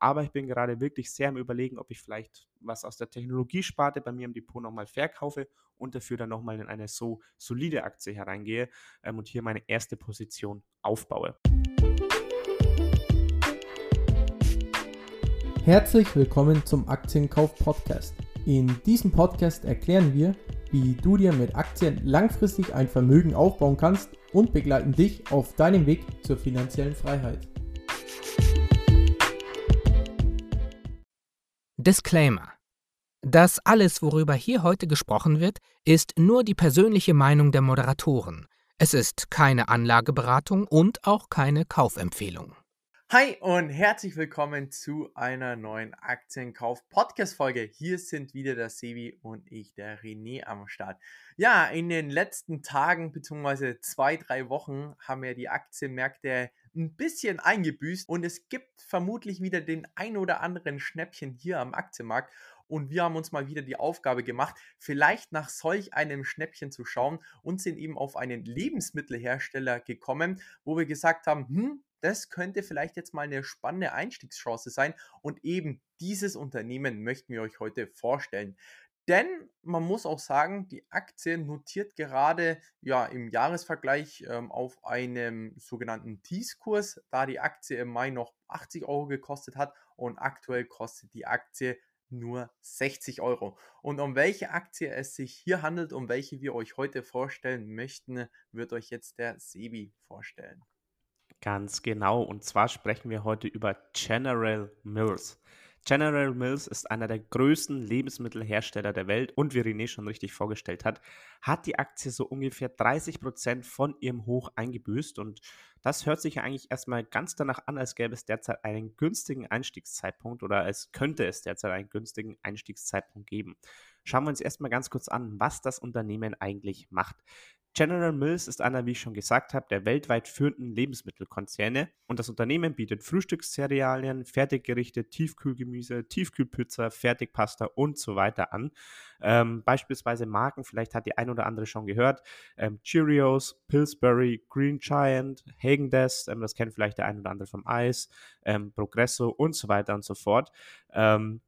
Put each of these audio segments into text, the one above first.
Aber ich bin gerade wirklich sehr am Überlegen, ob ich vielleicht was aus der Technologiesparte bei mir im Depot nochmal verkaufe und dafür dann nochmal in eine so solide Aktie hereingehe ähm, und hier meine erste Position aufbaue. Herzlich willkommen zum Aktienkauf Podcast. In diesem Podcast erklären wir, wie du dir mit Aktien langfristig ein Vermögen aufbauen kannst und begleiten dich auf deinem Weg zur finanziellen Freiheit. Disclaimer. Das alles, worüber hier heute gesprochen wird, ist nur die persönliche Meinung der Moderatoren. Es ist keine Anlageberatung und auch keine Kaufempfehlung. Hi und herzlich willkommen zu einer neuen Aktienkauf-Podcast-Folge. Hier sind wieder der Sevi und ich, der René, am Start. Ja, in den letzten Tagen bzw. zwei, drei Wochen haben ja die Aktienmärkte ein bisschen eingebüßt und es gibt vermutlich wieder den ein oder anderen Schnäppchen hier am Aktienmarkt. Und wir haben uns mal wieder die Aufgabe gemacht, vielleicht nach solch einem Schnäppchen zu schauen und sind eben auf einen Lebensmittelhersteller gekommen, wo wir gesagt haben, hm, das könnte vielleicht jetzt mal eine spannende Einstiegschance sein. Und eben dieses Unternehmen möchten wir euch heute vorstellen. Denn man muss auch sagen, die Aktie notiert gerade ja, im Jahresvergleich ähm, auf einem sogenannten Tease-Kurs, da die Aktie im Mai noch 80 Euro gekostet hat und aktuell kostet die Aktie nur 60 Euro. Und um welche Aktie es sich hier handelt, um welche wir euch heute vorstellen möchten, wird euch jetzt der Sebi vorstellen. Ganz genau. Und zwar sprechen wir heute über General Mills. General Mills ist einer der größten Lebensmittelhersteller der Welt und wie René schon richtig vorgestellt hat, hat die Aktie so ungefähr 30 Prozent von ihrem Hoch eingebüßt und das hört sich ja eigentlich erstmal ganz danach an, als gäbe es derzeit einen günstigen Einstiegszeitpunkt oder als könnte es derzeit einen günstigen Einstiegszeitpunkt geben. Schauen wir uns erstmal ganz kurz an, was das Unternehmen eigentlich macht. General Mills ist einer, wie ich schon gesagt habe, der weltweit führenden Lebensmittelkonzerne und das Unternehmen bietet Frühstückscerealien, Fertiggerichte, Tiefkühlgemüse, Tiefkühlpizza, Fertigpasta und so weiter an. Ähm, beispielsweise Marken, vielleicht hat die ein oder andere schon gehört, ähm, Cheerios, Pillsbury, Green Giant, Hagen-Dazs, ähm, das kennt vielleicht der ein oder andere vom Eis, ähm, Progresso und so weiter und so fort. Ähm,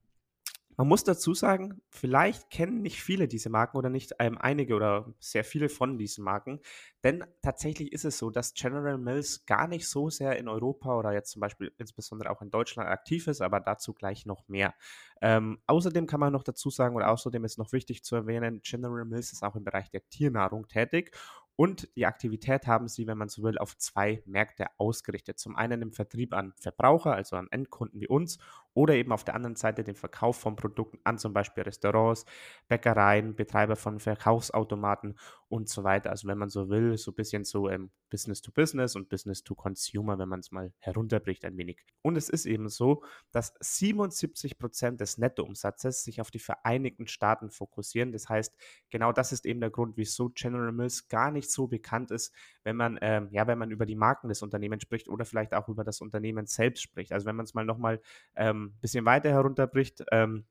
man muss dazu sagen, vielleicht kennen nicht viele diese Marken oder nicht ähm, einige oder sehr viele von diesen Marken, denn tatsächlich ist es so, dass General Mills gar nicht so sehr in Europa oder jetzt zum Beispiel insbesondere auch in Deutschland aktiv ist, aber dazu gleich noch mehr. Ähm, außerdem kann man noch dazu sagen, oder außerdem ist noch wichtig zu erwähnen, General Mills ist auch im Bereich der Tiernahrung tätig und die Aktivität haben sie, wenn man so will, auf zwei Märkte ausgerichtet. Zum einen im Vertrieb an Verbraucher, also an Endkunden wie uns, oder eben auf der anderen Seite den Verkauf von Produkten an zum Beispiel Restaurants, Bäckereien, Betreiber von Verkaufsautomaten und so weiter. Also wenn man so will, so ein bisschen so ähm, Business to Business und Business to Consumer, wenn man es mal herunterbricht ein wenig. Und es ist eben so, dass 77 Prozent des Nettoumsatzes sich auf die Vereinigten Staaten fokussieren. Das heißt, genau das ist eben der Grund, wieso General Mills gar nicht so bekannt ist, wenn man, ähm, ja, wenn man über die Marken des Unternehmens spricht oder vielleicht auch über das Unternehmen selbst spricht. Also wenn man es mal nochmal ein ähm, bisschen weiter herunterbricht, ähm,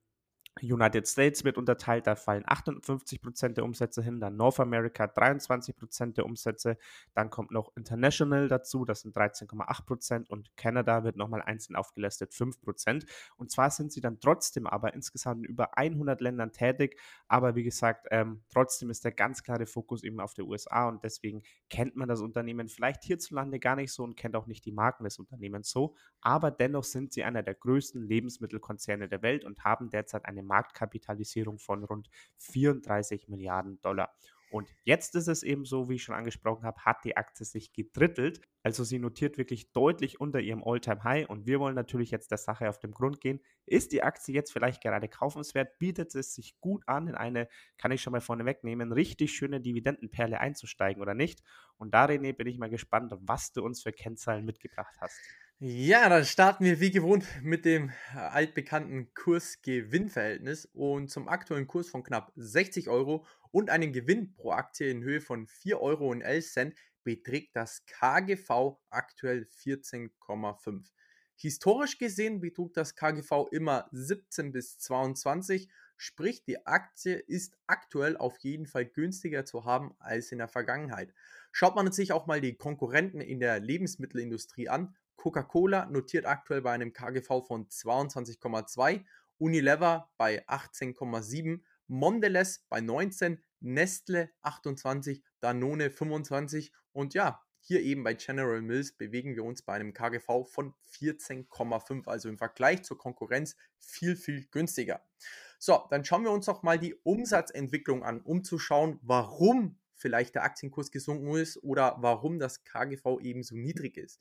United States wird unterteilt, da fallen 58% der Umsätze hin, dann North America 23% der Umsätze, dann kommt noch International dazu, das sind 13,8% und Canada wird nochmal einzeln aufgelistet, 5%. Und zwar sind sie dann trotzdem aber insgesamt in über 100 Ländern tätig, aber wie gesagt, ähm, trotzdem ist der ganz klare Fokus eben auf der USA und deswegen kennt man das Unternehmen vielleicht hierzulande gar nicht so und kennt auch nicht die Marken des Unternehmens so, aber dennoch sind sie einer der größten Lebensmittelkonzerne der Welt und haben derzeit eine Marktkapitalisierung von rund 34 Milliarden Dollar. Und jetzt ist es eben so, wie ich schon angesprochen habe, hat die Aktie sich gedrittelt. Also sie notiert wirklich deutlich unter ihrem All-Time-High. Und wir wollen natürlich jetzt der Sache auf den Grund gehen. Ist die Aktie jetzt vielleicht gerade kaufenswert? Bietet es sich gut an, in eine, kann ich schon mal vorne wegnehmen, richtig schöne Dividendenperle einzusteigen oder nicht? Und da, René, bin ich mal gespannt, was du uns für Kennzahlen mitgebracht hast. Ja, dann starten wir wie gewohnt mit dem äh, altbekannten Kurs-Gewinn-Verhältnis und zum aktuellen Kurs von knapp 60 Euro und einem Gewinn pro Aktie in Höhe von 4,11 Euro beträgt das KGV aktuell 14,5. Historisch gesehen betrug das KGV immer 17 bis 22, sprich die Aktie ist aktuell auf jeden Fall günstiger zu haben als in der Vergangenheit. Schaut man sich auch mal die Konkurrenten in der Lebensmittelindustrie an, Coca-Cola notiert aktuell bei einem KGV von 22,2, Unilever bei 18,7, Mondelez bei 19, Nestle 28, Danone 25 und ja, hier eben bei General Mills bewegen wir uns bei einem KGV von 14,5, also im Vergleich zur Konkurrenz viel, viel günstiger. So, dann schauen wir uns doch mal die Umsatzentwicklung an, um zu schauen, warum vielleicht der Aktienkurs gesunken ist oder warum das KGV eben so niedrig ist.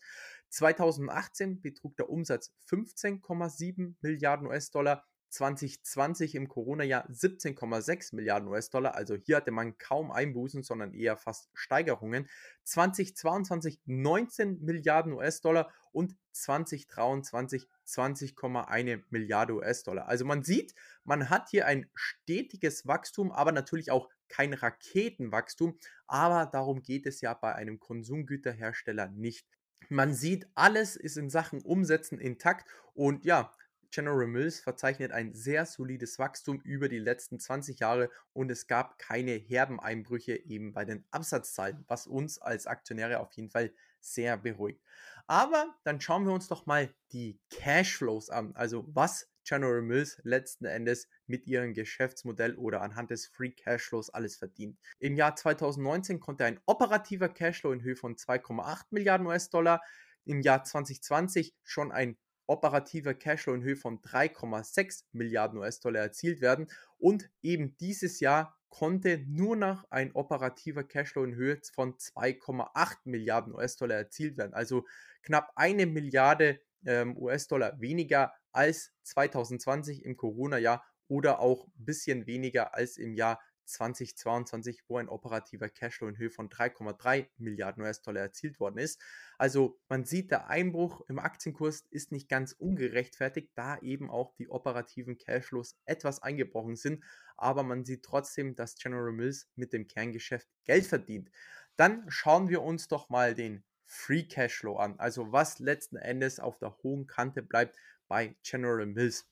2018 betrug der Umsatz 15,7 Milliarden US-Dollar, 2020 im Corona-Jahr 17,6 Milliarden US-Dollar. Also hier hatte man kaum Einbußen, sondern eher fast Steigerungen. 2022 19 Milliarden US-Dollar und 2023 20,1 Milliarde US-Dollar. Also man sieht, man hat hier ein stetiges Wachstum, aber natürlich auch kein Raketenwachstum. Aber darum geht es ja bei einem Konsumgüterhersteller nicht. Man sieht, alles ist in Sachen Umsetzen intakt und ja, General Mills verzeichnet ein sehr solides Wachstum über die letzten 20 Jahre und es gab keine herben Einbrüche eben bei den Absatzzahlen, was uns als Aktionäre auf jeden Fall sehr beruhigt. Aber dann schauen wir uns doch mal die Cashflows an, also was General Mills letzten Endes mit ihrem Geschäftsmodell oder anhand des Free Cashflows alles verdient. Im Jahr 2019 konnte ein operativer Cashflow in Höhe von 2,8 Milliarden US-Dollar, im Jahr 2020 schon ein operativer Cashflow in Höhe von 3,6 Milliarden US-Dollar erzielt werden. Und eben dieses Jahr konnte nur noch ein operativer Cashflow in Höhe von 2,8 Milliarden US-Dollar erzielt werden. Also knapp eine Milliarde ähm, US-Dollar weniger als 2020 im Corona-Jahr oder auch ein bisschen weniger als im Jahr 2022, wo ein operativer Cashflow in Höhe von 3,3 Milliarden US-Dollar erzielt worden ist. Also man sieht, der Einbruch im Aktienkurs ist nicht ganz ungerechtfertigt, da eben auch die operativen Cashflows etwas eingebrochen sind. Aber man sieht trotzdem, dass General Mills mit dem Kerngeschäft Geld verdient. Dann schauen wir uns doch mal den Free Cashflow an, also was letzten Endes auf der hohen Kante bleibt bei General Mills.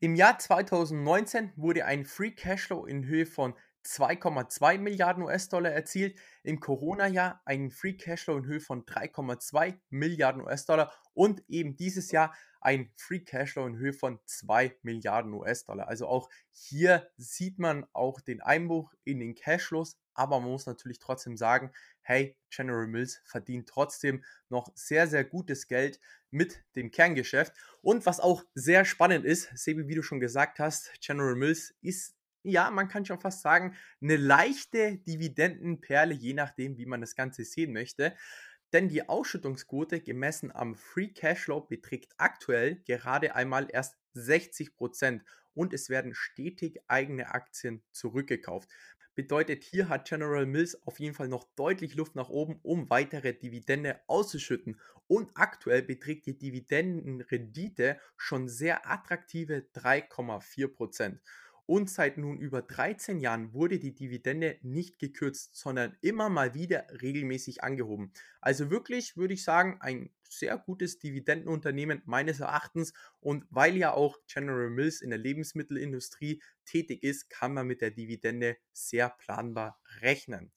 Im Jahr 2019 wurde ein Free Cashflow in Höhe von 2,2 Milliarden US-Dollar erzielt, im Corona-Jahr einen Free Cashflow in Höhe von 3,2 Milliarden US-Dollar und eben dieses Jahr ein Free Cashflow in Höhe von 2 Milliarden US-Dollar. Also auch hier sieht man auch den Einbruch in den Cashflows, aber man muss natürlich trotzdem sagen, hey, General Mills verdient trotzdem noch sehr, sehr gutes Geld mit dem Kerngeschäft. Und was auch sehr spannend ist, Sebi, wie du schon gesagt hast, General Mills ist ja, man kann schon fast sagen, eine leichte Dividendenperle, je nachdem, wie man das Ganze sehen möchte. Denn die Ausschüttungsquote gemessen am Free Cashflow beträgt aktuell gerade einmal erst 60% und es werden stetig eigene Aktien zurückgekauft. Bedeutet, hier hat General Mills auf jeden Fall noch deutlich Luft nach oben, um weitere Dividende auszuschütten. Und aktuell beträgt die Dividendenrendite schon sehr attraktive 3,4%. Und seit nun über 13 Jahren wurde die Dividende nicht gekürzt, sondern immer mal wieder regelmäßig angehoben. Also wirklich würde ich sagen, ein sehr gutes Dividendenunternehmen meines Erachtens. Und weil ja auch General Mills in der Lebensmittelindustrie tätig ist, kann man mit der Dividende sehr planbar rechnen.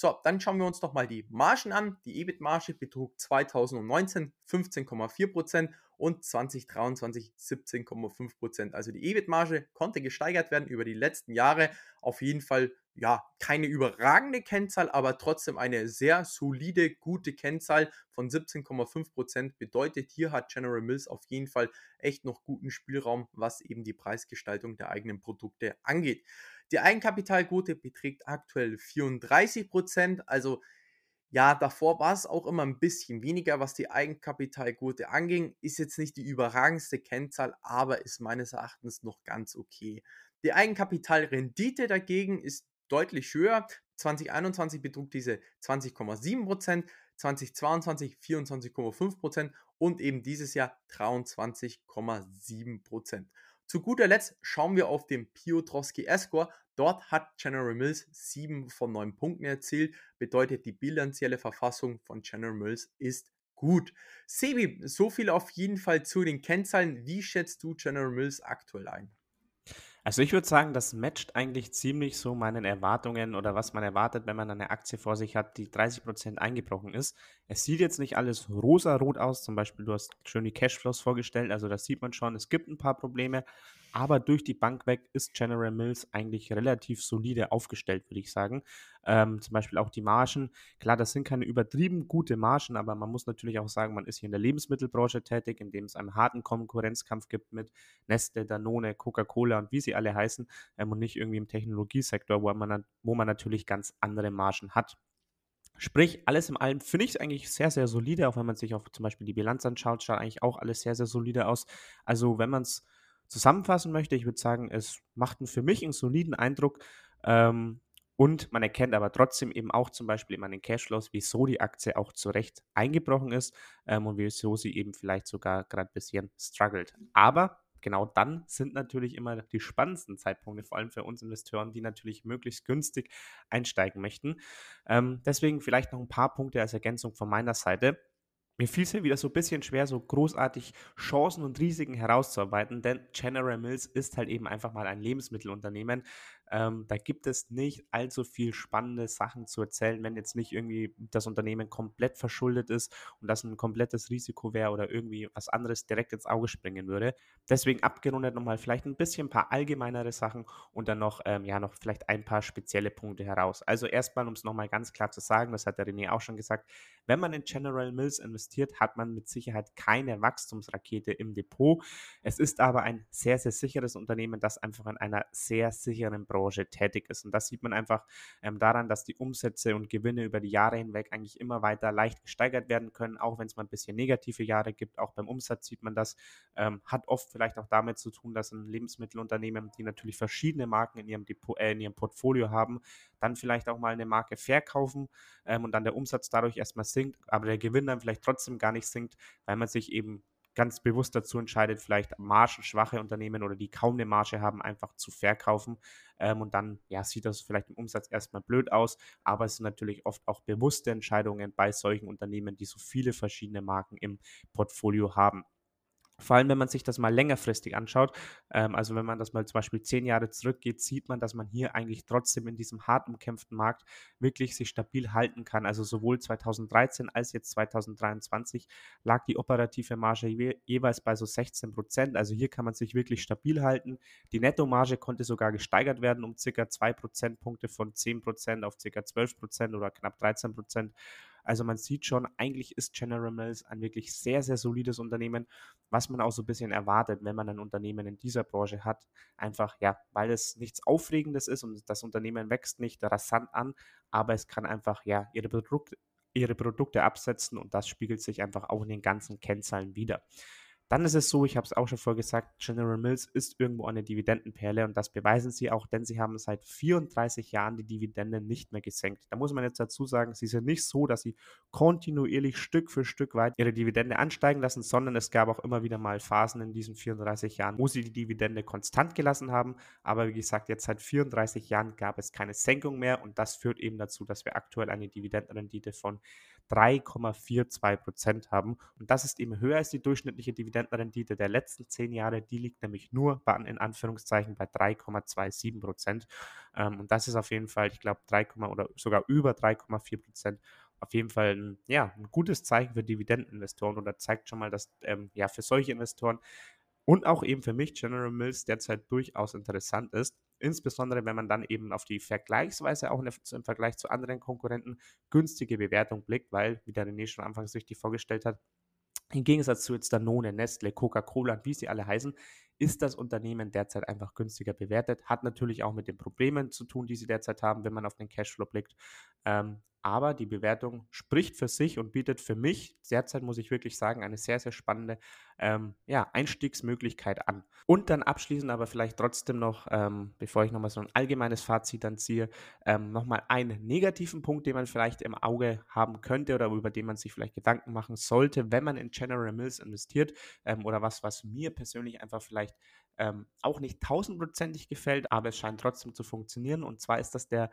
So, dann schauen wir uns doch mal die Margen an. Die EBIT-Marge betrug 2019 15,4% und 2023 17,5%. Also die EBIT-Marge konnte gesteigert werden über die letzten Jahre. Auf jeden Fall ja, keine überragende Kennzahl, aber trotzdem eine sehr solide, gute Kennzahl von 17,5% bedeutet, hier hat General Mills auf jeden Fall echt noch guten Spielraum, was eben die Preisgestaltung der eigenen Produkte angeht. Die Eigenkapitalquote beträgt aktuell 34%, also ja, davor war es auch immer ein bisschen weniger, was die Eigenkapitalquote anging. Ist jetzt nicht die überragendste Kennzahl, aber ist meines Erachtens noch ganz okay. Die Eigenkapitalrendite dagegen ist deutlich höher. 2021 betrug diese 20,7%, 2022 24,5% und eben dieses Jahr 23,7%. Zu guter Letzt schauen wir auf den Piotrowski S-Score. Dort hat General Mills 7 von 9 Punkten erzielt. Bedeutet, die bilanzielle Verfassung von General Mills ist gut. Sebi, so viel auf jeden Fall zu den Kennzahlen. Wie schätzt du General Mills aktuell ein? Also ich würde sagen, das matcht eigentlich ziemlich so meinen Erwartungen oder was man erwartet, wenn man eine Aktie vor sich hat, die 30% eingebrochen ist. Es sieht jetzt nicht alles rosa-rot aus, zum Beispiel du hast schön die Cashflows vorgestellt, also das sieht man schon, es gibt ein paar Probleme, aber durch die Bank weg ist General Mills eigentlich relativ solide aufgestellt, würde ich sagen. Ähm, zum Beispiel auch die Margen. Klar, das sind keine übertrieben gute Margen, aber man muss natürlich auch sagen, man ist hier in der Lebensmittelbranche tätig, in dem es einen harten Konkurrenzkampf gibt mit Nestle, Danone, Coca-Cola und wie sie alle heißen ähm, und nicht irgendwie im Technologiesektor, wo man, wo man natürlich ganz andere Margen hat. Sprich, alles in allem finde ich es eigentlich sehr, sehr solide, auch wenn man sich auch zum Beispiel die Bilanz anschaut, schaut eigentlich auch alles sehr, sehr solide aus. Also wenn man es zusammenfassen möchte, ich würde sagen, es macht für mich einen soliden Eindruck. Ähm, und man erkennt aber trotzdem eben auch zum Beispiel immer an den Cashflows, wieso die Aktie auch zu Recht eingebrochen ist ähm, und wieso sie eben vielleicht sogar gerade ein bisschen struggelt. Aber genau dann sind natürlich immer die spannendsten Zeitpunkte, vor allem für uns Investoren, die natürlich möglichst günstig einsteigen möchten. Ähm, deswegen vielleicht noch ein paar Punkte als Ergänzung von meiner Seite. Mir fiel es ja wieder so ein bisschen schwer, so großartig Chancen und Risiken herauszuarbeiten, denn General Mills ist halt eben einfach mal ein Lebensmittelunternehmen. Ähm, da gibt es nicht allzu viel spannende Sachen zu erzählen, wenn jetzt nicht irgendwie das Unternehmen komplett verschuldet ist und das ein komplettes Risiko wäre oder irgendwie was anderes direkt ins Auge springen würde. Deswegen abgerundet nochmal vielleicht ein bisschen ein paar allgemeinere Sachen und dann noch, ähm, ja, noch vielleicht ein paar spezielle Punkte heraus. Also erstmal, um es nochmal ganz klar zu sagen, das hat der René auch schon gesagt, wenn man in General Mills investiert, hat man mit Sicherheit keine Wachstumsrakete im Depot. Es ist aber ein sehr, sehr sicheres Unternehmen, das einfach in einer sehr sicheren Branche Branche tätig ist. Und das sieht man einfach ähm, daran, dass die Umsätze und Gewinne über die Jahre hinweg eigentlich immer weiter leicht gesteigert werden können, auch wenn es mal ein bisschen negative Jahre gibt. Auch beim Umsatz sieht man das. Ähm, hat oft vielleicht auch damit zu tun, dass ein Lebensmittelunternehmen, die natürlich verschiedene Marken in ihrem, Depot, äh, in ihrem Portfolio haben, dann vielleicht auch mal eine Marke verkaufen ähm, und dann der Umsatz dadurch erstmal sinkt, aber der Gewinn dann vielleicht trotzdem gar nicht sinkt, weil man sich eben ganz bewusst dazu entscheidet, vielleicht margenschwache Unternehmen oder die kaum eine Marge haben, einfach zu verkaufen. Ähm, und dann ja, sieht das vielleicht im Umsatz erstmal blöd aus, aber es sind natürlich oft auch bewusste Entscheidungen bei solchen Unternehmen, die so viele verschiedene Marken im Portfolio haben. Vor allem, wenn man sich das mal längerfristig anschaut, ähm, also wenn man das mal zum Beispiel zehn Jahre zurückgeht, sieht man, dass man hier eigentlich trotzdem in diesem hart umkämpften Markt wirklich sich stabil halten kann. Also sowohl 2013 als jetzt 2023 lag die operative Marge je, jeweils bei so 16 Prozent. Also hier kann man sich wirklich stabil halten. Die Nettomarge konnte sogar gesteigert werden um circa 2 Prozentpunkte von 10 Prozent auf circa 12 Prozent oder knapp 13 Prozent. Also man sieht schon, eigentlich ist General Mills ein wirklich sehr, sehr solides Unternehmen, was man auch so ein bisschen erwartet, wenn man ein Unternehmen in dieser Branche hat. Einfach, ja, weil es nichts Aufregendes ist und das Unternehmen wächst nicht rasant an, aber es kann einfach, ja, ihre Produkte ihre Produkte absetzen und das spiegelt sich einfach auch in den ganzen Kennzahlen wieder. Dann ist es so, ich habe es auch schon vorher gesagt, General Mills ist irgendwo eine Dividendenperle und das beweisen sie auch, denn sie haben seit 34 Jahren die Dividende nicht mehr gesenkt. Da muss man jetzt dazu sagen, sie sind nicht so, dass sie kontinuierlich Stück für Stück weit ihre Dividende ansteigen lassen, sondern es gab auch immer wieder mal Phasen in diesen 34 Jahren, wo sie die Dividende konstant gelassen haben. Aber wie gesagt, jetzt seit 34 Jahren gab es keine Senkung mehr und das führt eben dazu, dass wir aktuell eine Dividendenrendite von 3,42 Prozent haben. Und das ist eben höher als die durchschnittliche Dividendenrendite der letzten zehn Jahre. Die liegt nämlich nur bei, in Anführungszeichen bei 3,27 Prozent. Ähm, und das ist auf jeden Fall, ich glaube, 3, oder sogar über 3,4 Prozent auf jeden Fall ein, ja, ein gutes Zeichen für Dividendeninvestoren oder zeigt schon mal, dass ähm, ja für solche Investoren und auch eben für mich General Mills derzeit durchaus interessant ist. Insbesondere wenn man dann eben auf die vergleichsweise auch im Vergleich zu anderen Konkurrenten günstige Bewertung blickt, weil, wie der René schon anfangs richtig vorgestellt hat, im Gegensatz zu jetzt Danone, Nestle, Coca-Cola wie sie alle heißen, ist das Unternehmen derzeit einfach günstiger bewertet. Hat natürlich auch mit den Problemen zu tun, die sie derzeit haben, wenn man auf den Cashflow blickt. Ähm, aber die Bewertung spricht für sich und bietet für mich derzeit, muss ich wirklich sagen, eine sehr, sehr spannende ähm, ja, Einstiegsmöglichkeit an. Und dann abschließend aber vielleicht trotzdem noch, ähm, bevor ich nochmal so ein allgemeines Fazit dann ziehe, ähm, nochmal einen negativen Punkt, den man vielleicht im Auge haben könnte oder über den man sich vielleicht Gedanken machen sollte, wenn man in General Mills investiert ähm, oder was, was mir persönlich einfach vielleicht ähm, auch nicht tausendprozentig gefällt, aber es scheint trotzdem zu funktionieren. Und zwar ist das der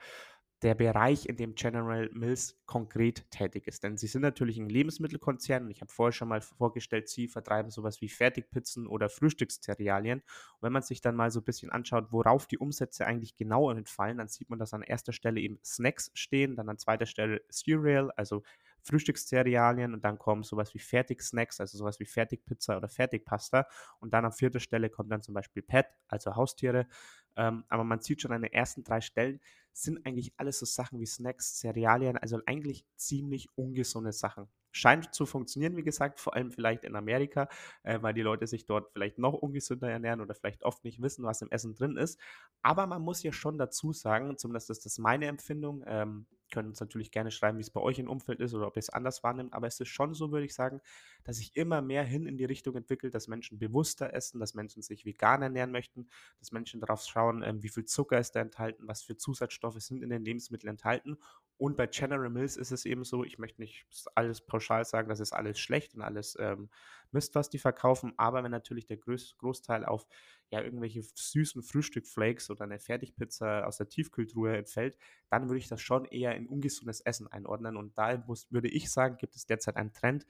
der Bereich, in dem General Mills konkret tätig ist. Denn sie sind natürlich ein Lebensmittelkonzern und ich habe vorher schon mal vorgestellt, sie vertreiben sowas wie Fertigpizzen oder Frühstückszerealien. Und wenn man sich dann mal so ein bisschen anschaut, worauf die Umsätze eigentlich genau entfallen, dann sieht man, dass an erster Stelle eben Snacks stehen, dann an zweiter Stelle Cereal, also Frühstückszerealien und dann kommen sowas wie Fertigsnacks, also sowas wie Fertigpizza oder Fertigpasta und dann an vierter Stelle kommt dann zum Beispiel Pet, also Haustiere. Ähm, aber man sieht schon an den ersten drei Stellen sind eigentlich alles so Sachen wie Snacks, Cerealien, also eigentlich ziemlich ungesunde Sachen. Scheint zu funktionieren, wie gesagt, vor allem vielleicht in Amerika, äh, weil die Leute sich dort vielleicht noch ungesünder ernähren oder vielleicht oft nicht wissen, was im Essen drin ist. Aber man muss ja schon dazu sagen, zumindest ist das meine Empfindung, ähm, können uns natürlich gerne schreiben, wie es bei euch im Umfeld ist oder ob ihr es anders wahrnimmt, aber es ist schon so, würde ich sagen, dass sich immer mehr hin in die Richtung entwickelt, dass Menschen bewusster essen, dass Menschen sich vegan ernähren möchten, dass Menschen darauf schauen, ähm, wie viel Zucker ist da enthalten, was für Zusatzstoffe sind in den Lebensmitteln enthalten. Und bei General Mills ist es eben so, ich möchte nicht alles pauschal sagen, das ist alles schlecht und alles ähm, Mist, was die verkaufen, aber wenn natürlich der Groß Großteil auf ja, irgendwelche süßen Frühstückflakes oder eine Fertigpizza aus der Tiefkühltruhe entfällt, dann würde ich das schon eher in ungesundes Essen einordnen. Und da muss, würde ich sagen, gibt es derzeit einen Trend,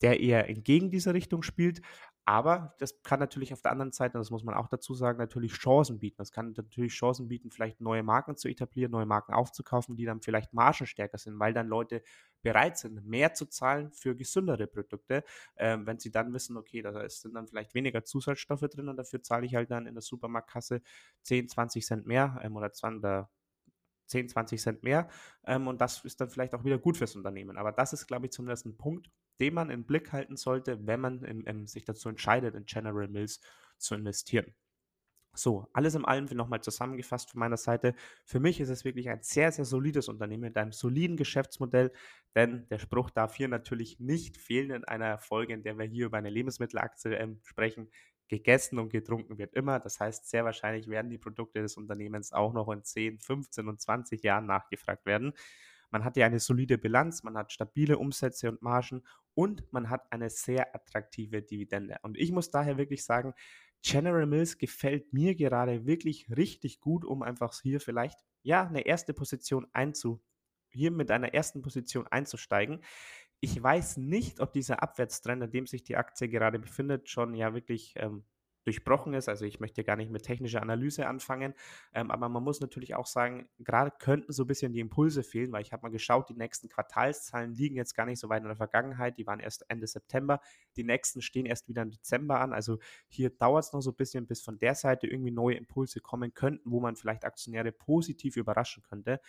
der eher entgegen dieser Richtung spielt. Aber das kann natürlich auf der anderen Seite, das muss man auch dazu sagen, natürlich Chancen bieten. Das kann natürlich Chancen bieten, vielleicht neue Marken zu etablieren, neue Marken aufzukaufen, die dann vielleicht margenstärker sind, weil dann Leute bereit sind, mehr zu zahlen für gesündere Produkte, ähm, wenn sie dann wissen, okay, da sind dann vielleicht weniger Zusatzstoffe drin und dafür zahle ich halt dann in der Supermarktkasse 10, 20 Cent mehr ähm, oder 20, oder 10, 20 Cent mehr. Ähm, und das ist dann vielleicht auch wieder gut fürs Unternehmen. Aber das ist, glaube ich, zumindest ein Punkt, den man im Blick halten sollte, wenn man in, in, sich dazu entscheidet, in General Mills zu investieren. So, alles in allem nochmal zusammengefasst von meiner Seite. Für mich ist es wirklich ein sehr, sehr solides Unternehmen mit einem soliden Geschäftsmodell, denn der Spruch darf hier natürlich nicht fehlen in einer Folge, in der wir hier über eine Lebensmittelaktie ähm, sprechen gegessen und getrunken wird immer. Das heißt, sehr wahrscheinlich werden die Produkte des Unternehmens auch noch in 10, 15 und 20 Jahren nachgefragt werden. Man hat ja eine solide Bilanz, man hat stabile Umsätze und Margen und man hat eine sehr attraktive Dividende. Und ich muss daher wirklich sagen, General Mills gefällt mir gerade wirklich richtig gut, um einfach hier vielleicht ja eine erste Position einzu hier mit einer ersten Position einzusteigen. Ich weiß nicht, ob dieser Abwärtstrend, in dem sich die Aktie gerade befindet, schon ja wirklich ähm, durchbrochen ist. Also ich möchte gar nicht mit technischer Analyse anfangen, ähm, aber man muss natürlich auch sagen, gerade könnten so ein bisschen die Impulse fehlen, weil ich habe mal geschaut, die nächsten Quartalszahlen liegen jetzt gar nicht so weit in der Vergangenheit, die waren erst Ende September, die nächsten stehen erst wieder im Dezember an. Also hier dauert es noch so ein bisschen, bis von der Seite irgendwie neue Impulse kommen könnten, wo man vielleicht Aktionäre positiv überraschen könnte.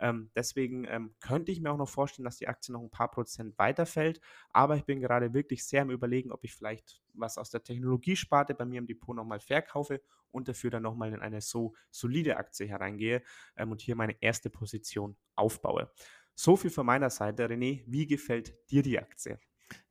Ähm, deswegen ähm, könnte ich mir auch noch vorstellen, dass die Aktie noch ein paar Prozent weiterfällt. Aber ich bin gerade wirklich sehr am Überlegen, ob ich vielleicht was aus der Technologiesparte bei mir im Depot nochmal verkaufe und dafür dann nochmal in eine so solide Aktie hereingehe ähm, und hier meine erste Position aufbaue. So viel von meiner Seite. René, wie gefällt dir die Aktie?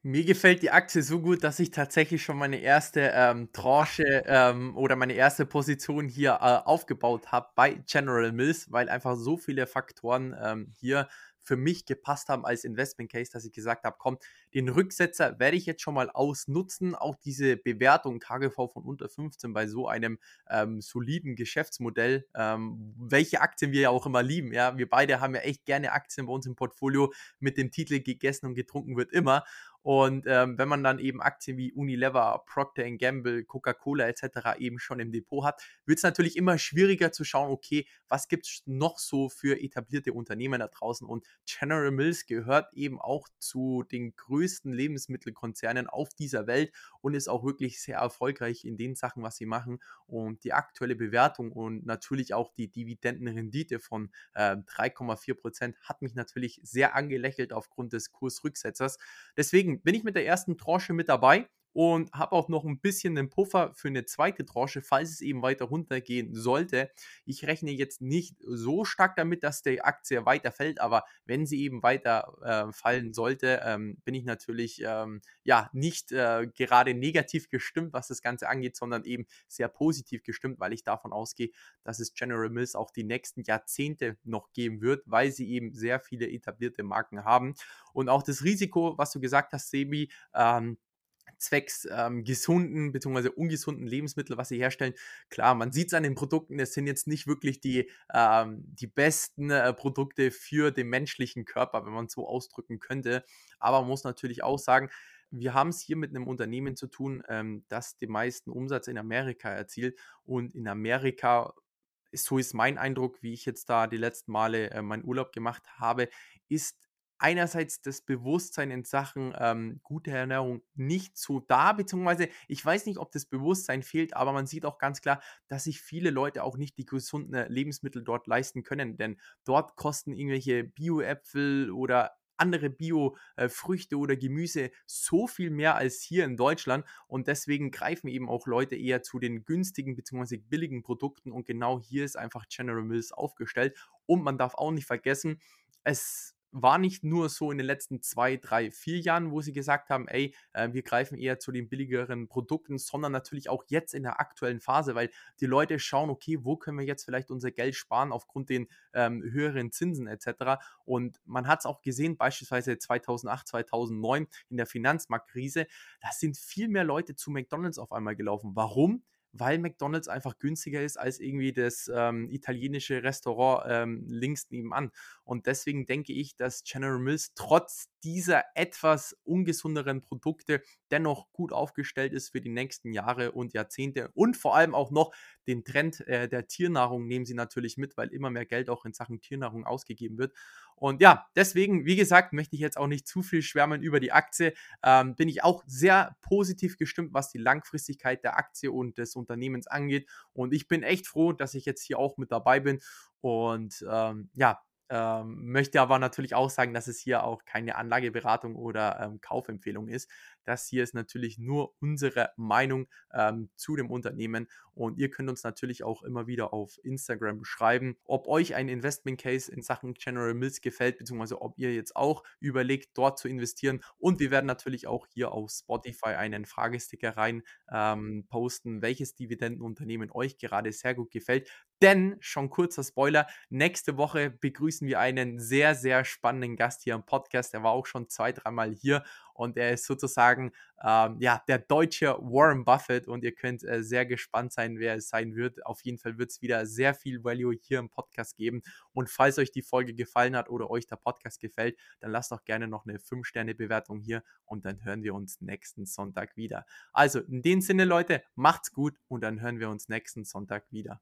Mir gefällt die Aktie so gut, dass ich tatsächlich schon meine erste ähm, Tranche ähm, oder meine erste Position hier äh, aufgebaut habe bei General Mills, weil einfach so viele Faktoren ähm, hier für mich gepasst haben als Investment Case, dass ich gesagt habe, komm, den Rücksetzer werde ich jetzt schon mal ausnutzen. Auch diese Bewertung KGV von unter 15 bei so einem ähm, soliden Geschäftsmodell, ähm, welche Aktien wir ja auch immer lieben. Ja, wir beide haben ja echt gerne Aktien bei uns im Portfolio mit dem Titel gegessen und getrunken wird immer. Und ähm, wenn man dann eben Aktien wie Unilever, Procter Gamble, Coca-Cola etc. eben schon im Depot hat, wird es natürlich immer schwieriger zu schauen, okay, was gibt es noch so für etablierte Unternehmen da draußen? Und General Mills gehört eben auch zu den größten Lebensmittelkonzernen auf dieser Welt und ist auch wirklich sehr erfolgreich in den Sachen, was sie machen. Und die aktuelle Bewertung und natürlich auch die Dividendenrendite von äh, 3,4 Prozent hat mich natürlich sehr angelächelt aufgrund des Kursrücksetzers. Deswegen bin ich mit der ersten Tranche mit dabei und habe auch noch ein bisschen einen Puffer für eine zweite Tranche, falls es eben weiter runtergehen sollte. Ich rechne jetzt nicht so stark damit, dass die Aktie weiter fällt, aber wenn sie eben weiter äh, fallen sollte, ähm, bin ich natürlich ähm, ja nicht äh, gerade negativ gestimmt, was das Ganze angeht, sondern eben sehr positiv gestimmt, weil ich davon ausgehe, dass es General Mills auch die nächsten Jahrzehnte noch geben wird, weil sie eben sehr viele etablierte Marken haben. Und auch das Risiko, was du gesagt hast, Sebi, ähm, zwecks ähm, gesunden bzw. ungesunden Lebensmittel, was sie herstellen. Klar, man sieht es an den Produkten, es sind jetzt nicht wirklich die, ähm, die besten äh, Produkte für den menschlichen Körper, wenn man es so ausdrücken könnte. Aber man muss natürlich auch sagen, wir haben es hier mit einem Unternehmen zu tun, ähm, das den meisten Umsatz in Amerika erzielt. Und in Amerika, so ist mein Eindruck, wie ich jetzt da die letzten Male äh, meinen Urlaub gemacht habe, ist einerseits das Bewusstsein in Sachen ähm, gute Ernährung nicht so da, beziehungsweise ich weiß nicht, ob das Bewusstsein fehlt, aber man sieht auch ganz klar, dass sich viele Leute auch nicht die gesunden Lebensmittel dort leisten können, denn dort kosten irgendwelche Bio-Äpfel oder andere Bio-Früchte oder Gemüse so viel mehr als hier in Deutschland und deswegen greifen eben auch Leute eher zu den günstigen bzw. billigen Produkten und genau hier ist einfach General Mills aufgestellt und man darf auch nicht vergessen, es war nicht nur so in den letzten zwei, drei, vier Jahren, wo sie gesagt haben, ey, äh, wir greifen eher zu den billigeren Produkten, sondern natürlich auch jetzt in der aktuellen Phase, weil die Leute schauen, okay, wo können wir jetzt vielleicht unser Geld sparen aufgrund den ähm, höheren Zinsen etc. Und man hat es auch gesehen, beispielsweise 2008, 2009 in der Finanzmarktkrise, da sind viel mehr Leute zu McDonald's auf einmal gelaufen. Warum? Weil McDonald's einfach günstiger ist als irgendwie das ähm, italienische Restaurant ähm, links nebenan. Und deswegen denke ich, dass General Mills trotz dieser etwas ungesunderen Produkte dennoch gut aufgestellt ist für die nächsten Jahre und Jahrzehnte und vor allem auch noch den Trend äh, der Tiernahrung nehmen sie natürlich mit, weil immer mehr Geld auch in Sachen Tiernahrung ausgegeben wird. Und ja, deswegen, wie gesagt, möchte ich jetzt auch nicht zu viel schwärmen über die Aktie. Ähm, bin ich auch sehr positiv gestimmt, was die Langfristigkeit der Aktie und des Unternehmens angeht. Und ich bin echt froh, dass ich jetzt hier auch mit dabei bin. Und ähm, ja, ähm, möchte aber natürlich auch sagen, dass es hier auch keine Anlageberatung oder ähm, Kaufempfehlung ist. Das hier ist natürlich nur unsere Meinung ähm, zu dem Unternehmen und ihr könnt uns natürlich auch immer wieder auf Instagram schreiben, ob euch ein Investment Case in Sachen General Mills gefällt, beziehungsweise ob ihr jetzt auch überlegt, dort zu investieren. Und wir werden natürlich auch hier auf Spotify einen Fragesticker rein ähm, posten, welches Dividendenunternehmen euch gerade sehr gut gefällt. Denn, schon kurzer Spoiler, nächste Woche begrüßen wir einen sehr, sehr spannenden Gast hier im Podcast. Er war auch schon zwei, dreimal hier und er ist sozusagen ähm, ja, der deutsche Warren Buffett und ihr könnt äh, sehr gespannt sein, wer es sein wird. Auf jeden Fall wird es wieder sehr viel Value hier im Podcast geben und falls euch die Folge gefallen hat oder euch der Podcast gefällt, dann lasst doch gerne noch eine 5-Sterne-Bewertung hier und dann hören wir uns nächsten Sonntag wieder. Also in dem Sinne, Leute, macht's gut und dann hören wir uns nächsten Sonntag wieder.